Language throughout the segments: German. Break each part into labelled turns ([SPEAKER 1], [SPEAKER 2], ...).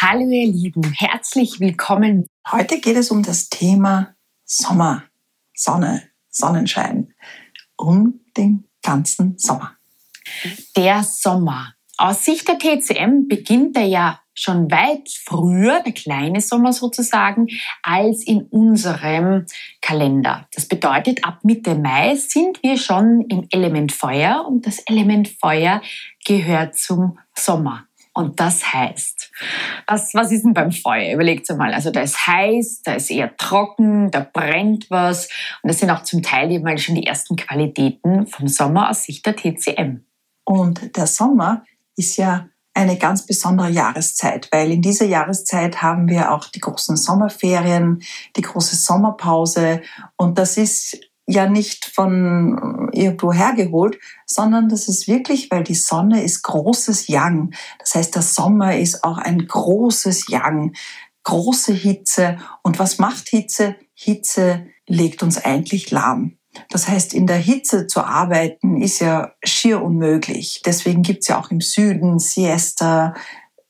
[SPEAKER 1] Hallo ihr Lieben, herzlich willkommen.
[SPEAKER 2] Heute geht es um das Thema Sommer, Sonne, Sonnenschein, um den ganzen Sommer.
[SPEAKER 1] Der Sommer. Aus Sicht der TCM beginnt er ja schon weit früher, der kleine Sommer sozusagen, als in unserem Kalender. Das bedeutet, ab Mitte Mai sind wir schon im Element Feuer und das Element Feuer gehört zum Sommer. Und das heißt, was, was ist denn beim Feuer? Überlegt mal. Also da ist heiß, da ist eher trocken, da brennt was. Und das sind auch zum Teil eben schon die ersten Qualitäten vom Sommer aus Sicht der TCM.
[SPEAKER 2] Und der Sommer ist ja eine ganz besondere Jahreszeit, weil in dieser Jahreszeit haben wir auch die großen Sommerferien, die große Sommerpause und das ist ja nicht von irgendwo hergeholt, sondern das ist wirklich, weil die Sonne ist großes Yang. Das heißt, der Sommer ist auch ein großes Yang, große Hitze. Und was macht Hitze? Hitze legt uns eigentlich lahm. Das heißt, in der Hitze zu arbeiten ist ja schier unmöglich. Deswegen gibt's ja auch im Süden Siesta,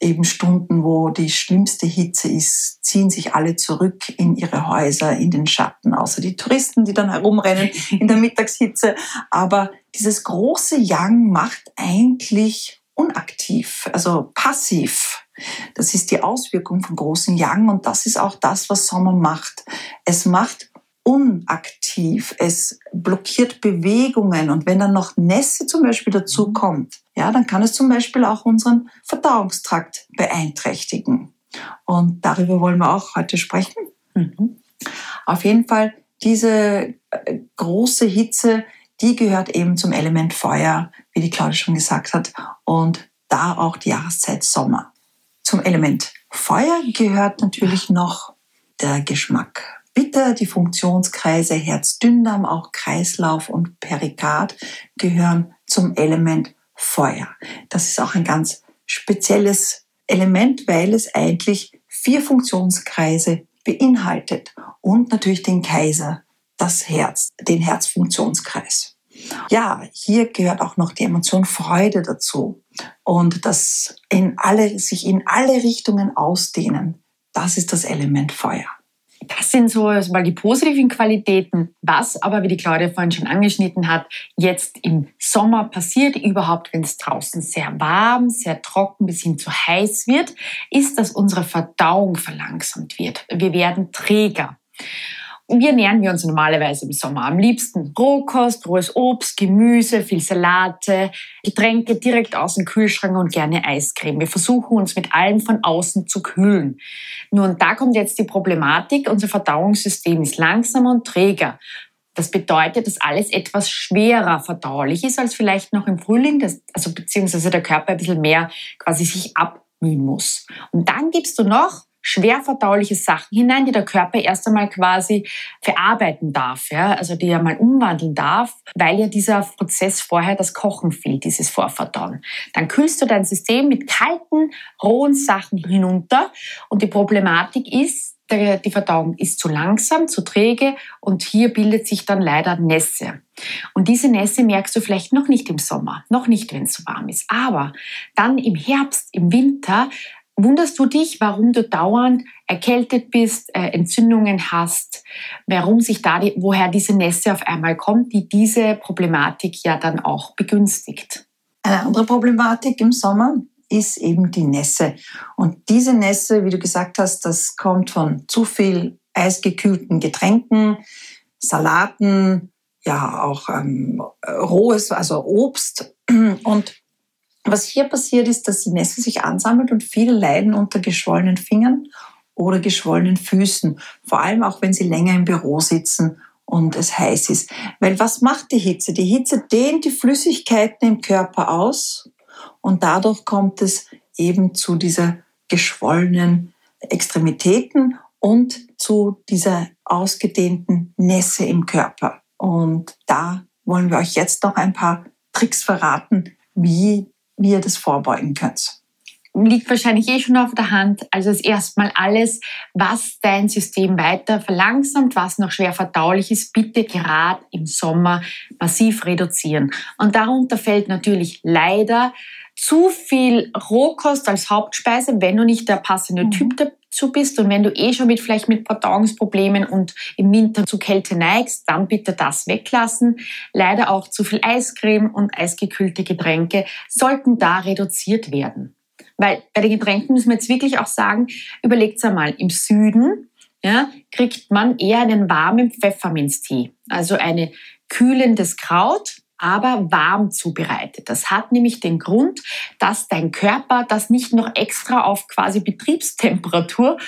[SPEAKER 2] eben Stunden, wo die schlimmste Hitze ist, ziehen sich alle zurück in ihre Häuser, in den Schatten, außer die Touristen, die dann herumrennen in der Mittagshitze. Aber dieses große Yang macht eigentlich unaktiv, also passiv. Das ist die Auswirkung von großen Yang und das ist auch das, was Sommer macht. Es macht unaktiv, es blockiert Bewegungen und wenn dann noch Nässe zum Beispiel dazu mhm. kommt, ja, dann kann es zum Beispiel auch unseren Verdauungstrakt beeinträchtigen. Und darüber wollen wir auch heute sprechen. Mhm. Auf jeden Fall, diese äh, große Hitze, die gehört eben zum Element Feuer, wie die Claudia schon gesagt hat, und da auch die Jahreszeit Sommer. Zum Element Feuer gehört natürlich noch der Geschmack bitter. Die Funktionskreise Herz-Dünndarm, auch Kreislauf und Perikard gehören zum Element Feuer. Das ist auch ein ganz spezielles Element, weil es eigentlich vier Funktionskreise beinhaltet und natürlich den Kaiser, das Herz, den Herzfunktionskreis. Ja, hier gehört auch noch die Emotion Freude dazu und das in alle, sich in alle Richtungen ausdehnen. Das ist das Element Feuer.
[SPEAKER 1] Das sind so mal die positiven Qualitäten. Was aber, wie die Claudia vorhin schon angeschnitten hat, jetzt im Sommer passiert, überhaupt wenn es draußen sehr warm, sehr trocken bis hin zu heiß wird, ist, dass unsere Verdauung verlangsamt wird. Wir werden träger. Wie ernähren wir uns normalerweise im Sommer? Am liebsten Rohkost, rohes Obst, Gemüse, viel Salate, Getränke direkt aus dem Kühlschrank und gerne Eiscreme. Wir versuchen uns mit allem von außen zu kühlen. Nun, da kommt jetzt die Problematik. Unser Verdauungssystem ist langsamer und träger. Das bedeutet, dass alles etwas schwerer verdaulich ist als vielleicht noch im Frühling, das, also beziehungsweise der Körper ein bisschen mehr quasi sich abmühen muss. Und dann gibst du noch schwer verdauliche Sachen hinein, die der Körper erst einmal quasi verarbeiten darf, ja, also die er mal umwandeln darf, weil ja dieser Prozess vorher das Kochen fehlt, dieses Vorverdauen. Dann kühlst du dein System mit kalten, rohen Sachen hinunter und die Problematik ist, die Verdauung ist zu langsam, zu träge und hier bildet sich dann leider Nässe. Und diese Nässe merkst du vielleicht noch nicht im Sommer, noch nicht, wenn es so warm ist. Aber dann im Herbst, im Winter Wunderst du dich, warum du dauernd erkältet bist, äh, Entzündungen hast, warum sich da die, woher diese Nässe auf einmal kommt, die diese Problematik ja dann auch begünstigt?
[SPEAKER 2] Eine andere Problematik im Sommer ist eben die Nässe. Und diese Nässe, wie du gesagt hast, das kommt von zu viel eisgekühlten Getränken, Salaten, ja auch ähm, rohes, also Obst und was hier passiert ist, dass die Nässe sich ansammelt und viele leiden unter geschwollenen Fingern oder geschwollenen Füßen. Vor allem auch, wenn sie länger im Büro sitzen und es heiß ist. Weil was macht die Hitze? Die Hitze dehnt die Flüssigkeiten im Körper aus und dadurch kommt es eben zu dieser geschwollenen Extremitäten und zu dieser ausgedehnten Nässe im Körper. Und da wollen wir euch jetzt noch ein paar Tricks verraten, wie, wie ihr das vorbeugen könnt
[SPEAKER 1] liegt wahrscheinlich eh schon auf der Hand. Also ist erstmal alles, was dein System weiter verlangsamt, was noch schwer verdaulich ist, bitte gerade im Sommer massiv reduzieren. Und darunter fällt natürlich leider zu viel Rohkost als Hauptspeise, wenn du nicht der passende mhm. Typ dazu bist und wenn du eh schon mit vielleicht mit Verdauungsproblemen und im Winter zu Kälte neigst, dann bitte das weglassen. Leider auch zu viel Eiscreme und eisgekühlte Getränke sollten da reduziert werden. Weil bei den Getränken müssen wir jetzt wirklich auch sagen, überlegt einmal, im Süden ja, kriegt man eher einen warmen Pfefferminztee, also ein kühlendes Kraut, aber warm zubereitet. Das hat nämlich den Grund, dass dein Körper das nicht noch extra auf quasi Betriebstemperatur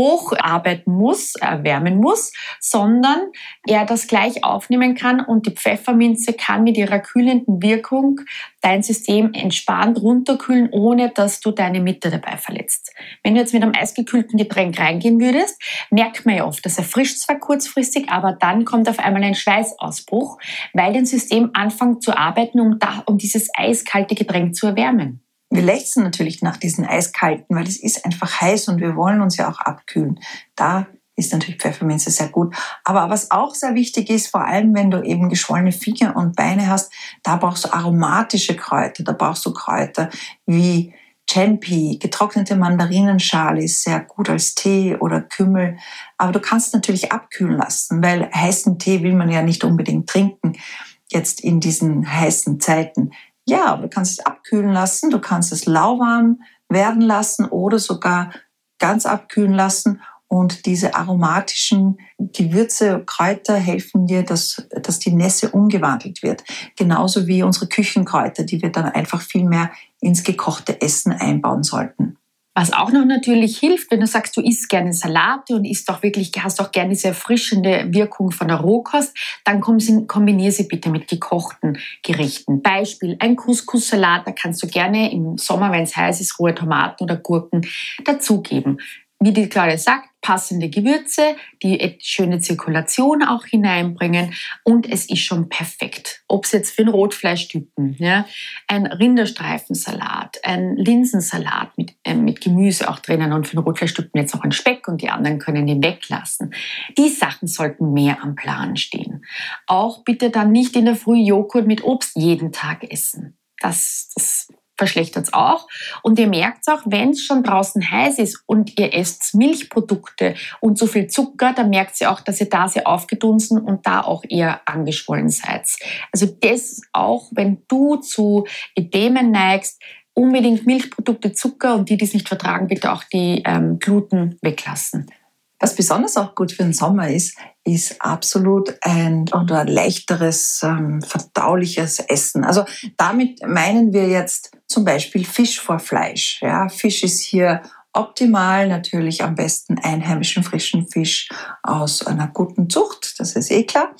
[SPEAKER 1] hocharbeiten muss, erwärmen muss, sondern er das gleich aufnehmen kann und die Pfefferminze kann mit ihrer kühlenden Wirkung dein System entspannt runterkühlen, ohne dass du deine Mitte dabei verletzt. Wenn du jetzt mit einem eisgekühlten Getränk reingehen würdest, merkt man ja oft, das erfrischt zwar kurzfristig, aber dann kommt auf einmal ein Schweißausbruch, weil dein System anfängt zu arbeiten, um, da, um dieses eiskalte Getränk zu erwärmen.
[SPEAKER 2] Wir lechzen natürlich nach diesen eiskalten, weil es ist einfach heiß und wir wollen uns ja auch abkühlen. Da ist natürlich Pfefferminze sehr gut. Aber was auch sehr wichtig ist, vor allem wenn du eben geschwollene Finger und Beine hast, da brauchst du aromatische Kräuter. Da brauchst du Kräuter wie Chenpi, getrocknete Mandarinenschale ist sehr gut als Tee oder Kümmel. Aber du kannst natürlich abkühlen lassen, weil heißen Tee will man ja nicht unbedingt trinken, jetzt in diesen heißen Zeiten. Ja, du kannst es abkühlen lassen, du kannst es lauwarm werden lassen oder sogar ganz abkühlen lassen. Und diese aromatischen Gewürze, Kräuter helfen dir, dass, dass die Nässe umgewandelt wird. Genauso wie unsere Küchenkräuter, die wir dann einfach viel mehr ins gekochte Essen einbauen sollten.
[SPEAKER 1] Was auch noch natürlich hilft, wenn du sagst, du isst gerne Salate und isst auch wirklich, hast auch gerne diese erfrischende Wirkung von der Rohkost, dann kombiniere sie bitte mit gekochten Gerichten. Beispiel, ein Couscous-Salat, da kannst du gerne im Sommer, wenn es heiß ist, rohe Tomaten oder Gurken dazugeben wie die Claudia sagt, passende Gewürze, die schöne Zirkulation auch hineinbringen und es ist schon perfekt. Ob es jetzt für einen Rotfleischtypen, ja, ein Rinderstreifensalat, ein Linsensalat mit, äh, mit Gemüse auch drinnen und für einen Rotfleischtypen jetzt noch ein Speck und die anderen können den weglassen. Die Sachen sollten mehr am Plan stehen. Auch bitte dann nicht in der Früh Joghurt mit Obst jeden Tag essen. Das, das verschlechtert es auch. Und ihr merkt auch, wenn es schon draußen heiß ist und ihr esst Milchprodukte und so viel Zucker, dann merkt ihr auch, dass ihr da sehr aufgedunsen und da auch eher angeschwollen seid. Also das auch, wenn du zu Edemen neigst, unbedingt Milchprodukte, Zucker und die, die es nicht vertragen, bitte auch die ähm, Gluten weglassen.
[SPEAKER 2] Was besonders auch gut für den Sommer ist, ist absolut ein oder leichteres, ähm, verdauliches Essen. Also damit meinen wir jetzt zum Beispiel Fisch vor Fleisch. Ja, Fisch ist hier optimal natürlich am besten einheimischen frischen Fisch aus einer guten Zucht, das ist eh klar.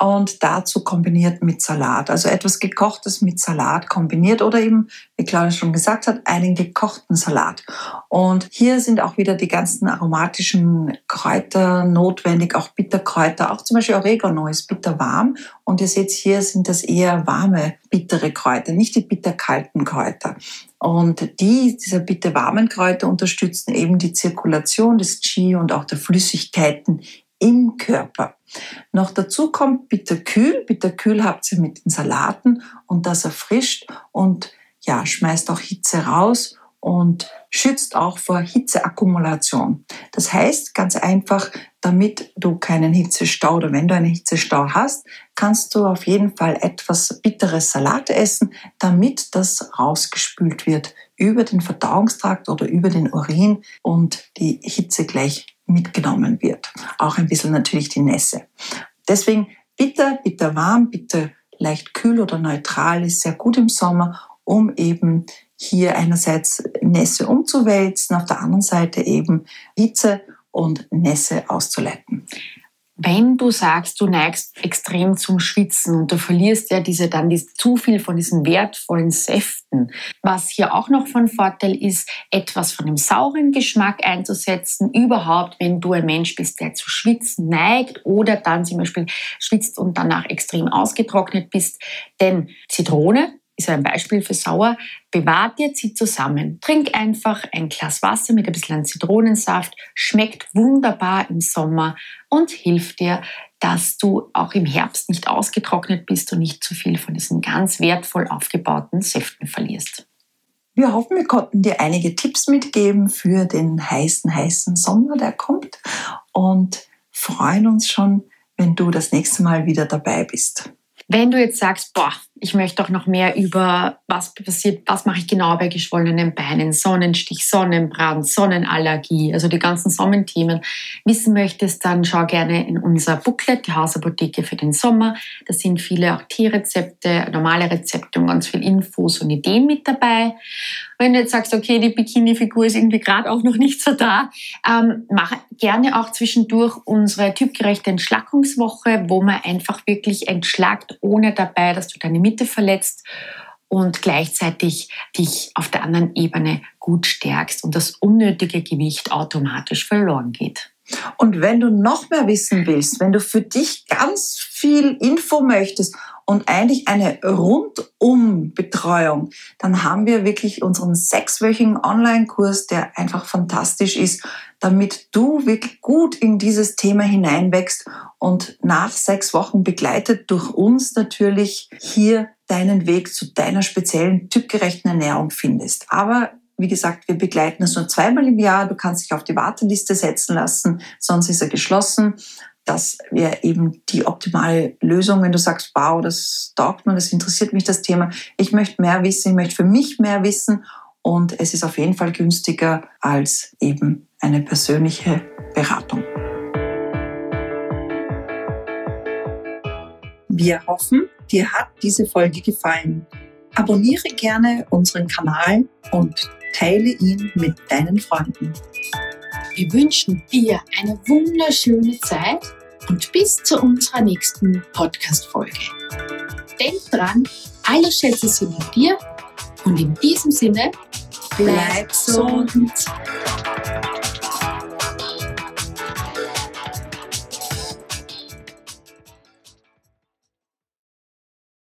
[SPEAKER 2] Und dazu kombiniert mit Salat, also etwas gekochtes mit Salat kombiniert oder eben, wie Claudia schon gesagt hat, einen gekochten Salat. Und hier sind auch wieder die ganzen aromatischen Kräuter notwendig, auch Bitterkräuter, auch zum Beispiel Oregano ist bitterwarm. Und ihr seht hier sind das eher warme, bittere Kräuter, nicht die bitterkalten Kräuter. Und die, diese bitte warmen Kräuter unterstützen eben die Zirkulation des Qi und auch der Flüssigkeiten im Körper. Noch dazu kommt Bitterkühl. Bitterkühl habt ihr mit den Salaten und das erfrischt und ja, schmeißt auch Hitze raus und schützt auch vor Hitzeakkumulation. Das heißt ganz einfach, damit du keinen Hitzestau oder wenn du einen Hitzestau hast, kannst du auf jeden Fall etwas bitteres Salat essen, damit das rausgespült wird über den Verdauungstrakt oder über den Urin und die Hitze gleich mitgenommen wird. Auch ein bisschen natürlich die Nässe. Deswegen bitter, bitter warm, bitter leicht kühl oder neutral ist sehr gut im Sommer, um eben hier einerseits Nässe umzuwälzen, auf der anderen Seite eben Hitze und Nässe auszuleiten.
[SPEAKER 1] Wenn du sagst, du neigst extrem zum Schwitzen und du verlierst ja diese dann die, zu viel von diesen wertvollen Säften, was hier auch noch von Vorteil ist, etwas von dem sauren Geschmack einzusetzen, überhaupt, wenn du ein Mensch bist, der zu schwitzen neigt oder dann zum Beispiel schwitzt und danach extrem ausgetrocknet bist, denn Zitrone ist ein Beispiel für sauer. Bewahrt dir sie zusammen. Trink einfach ein Glas Wasser mit ein bisschen Zitronensaft. Schmeckt wunderbar im Sommer und hilft dir, dass du auch im Herbst nicht ausgetrocknet bist und nicht zu viel von diesen ganz wertvoll aufgebauten Säften verlierst.
[SPEAKER 2] Wir hoffen, wir konnten dir einige Tipps mitgeben für den heißen, heißen Sommer, der kommt und freuen uns schon, wenn du das nächste Mal wieder dabei bist.
[SPEAKER 1] Wenn du jetzt sagst, boah, ich möchte auch noch mehr über was passiert, was mache ich genau bei geschwollenen Beinen, Sonnenstich, Sonnenbrand, Sonnenallergie, also die ganzen Sommenthemen wissen möchtest, dann schau gerne in unser Booklet, die Hausapotheke für den Sommer. Da sind viele auch Tierrezepte, normale Rezepte und ganz viel Infos und Ideen mit dabei. Wenn du jetzt sagst, okay, die Bikini-Figur ist irgendwie gerade auch noch nicht so da, ähm, mach gerne auch zwischendurch unsere typgerechte Entschlackungswoche, wo man einfach wirklich entschlackt, ohne dabei, dass du deine Mitte verletzt und gleichzeitig dich auf der anderen Ebene gut stärkst und das unnötige Gewicht automatisch verloren geht.
[SPEAKER 2] Und wenn du noch mehr wissen willst, wenn du für dich ganz viel Info möchtest und eigentlich eine Rundum-Betreuung, dann haben wir wirklich unseren sechswöchigen Online-Kurs, der einfach fantastisch ist, damit du wirklich gut in dieses Thema hineinwächst und nach sechs Wochen begleitet durch uns natürlich hier deinen Weg zu deiner speziellen typgerechten Ernährung findest. Aber wie gesagt, wir begleiten es nur zweimal im Jahr. Du kannst dich auf die Warteliste setzen lassen, sonst ist er geschlossen. Das wäre eben die optimale Lösung, wenn du sagst, wow, das taugt mir, das interessiert mich das Thema. Ich möchte mehr wissen, ich möchte für mich mehr wissen und es ist auf jeden Fall günstiger als eben eine persönliche Beratung. Wir hoffen, dir hat diese Folge gefallen. Abonniere gerne unseren Kanal und teile ihn mit deinen Freunden.
[SPEAKER 1] Wir wünschen dir eine wunderschöne Zeit und bis zu unserer nächsten Podcast-Folge. Denk dran, alle Schätze sind in dir und in diesem Sinne, bleib gesund.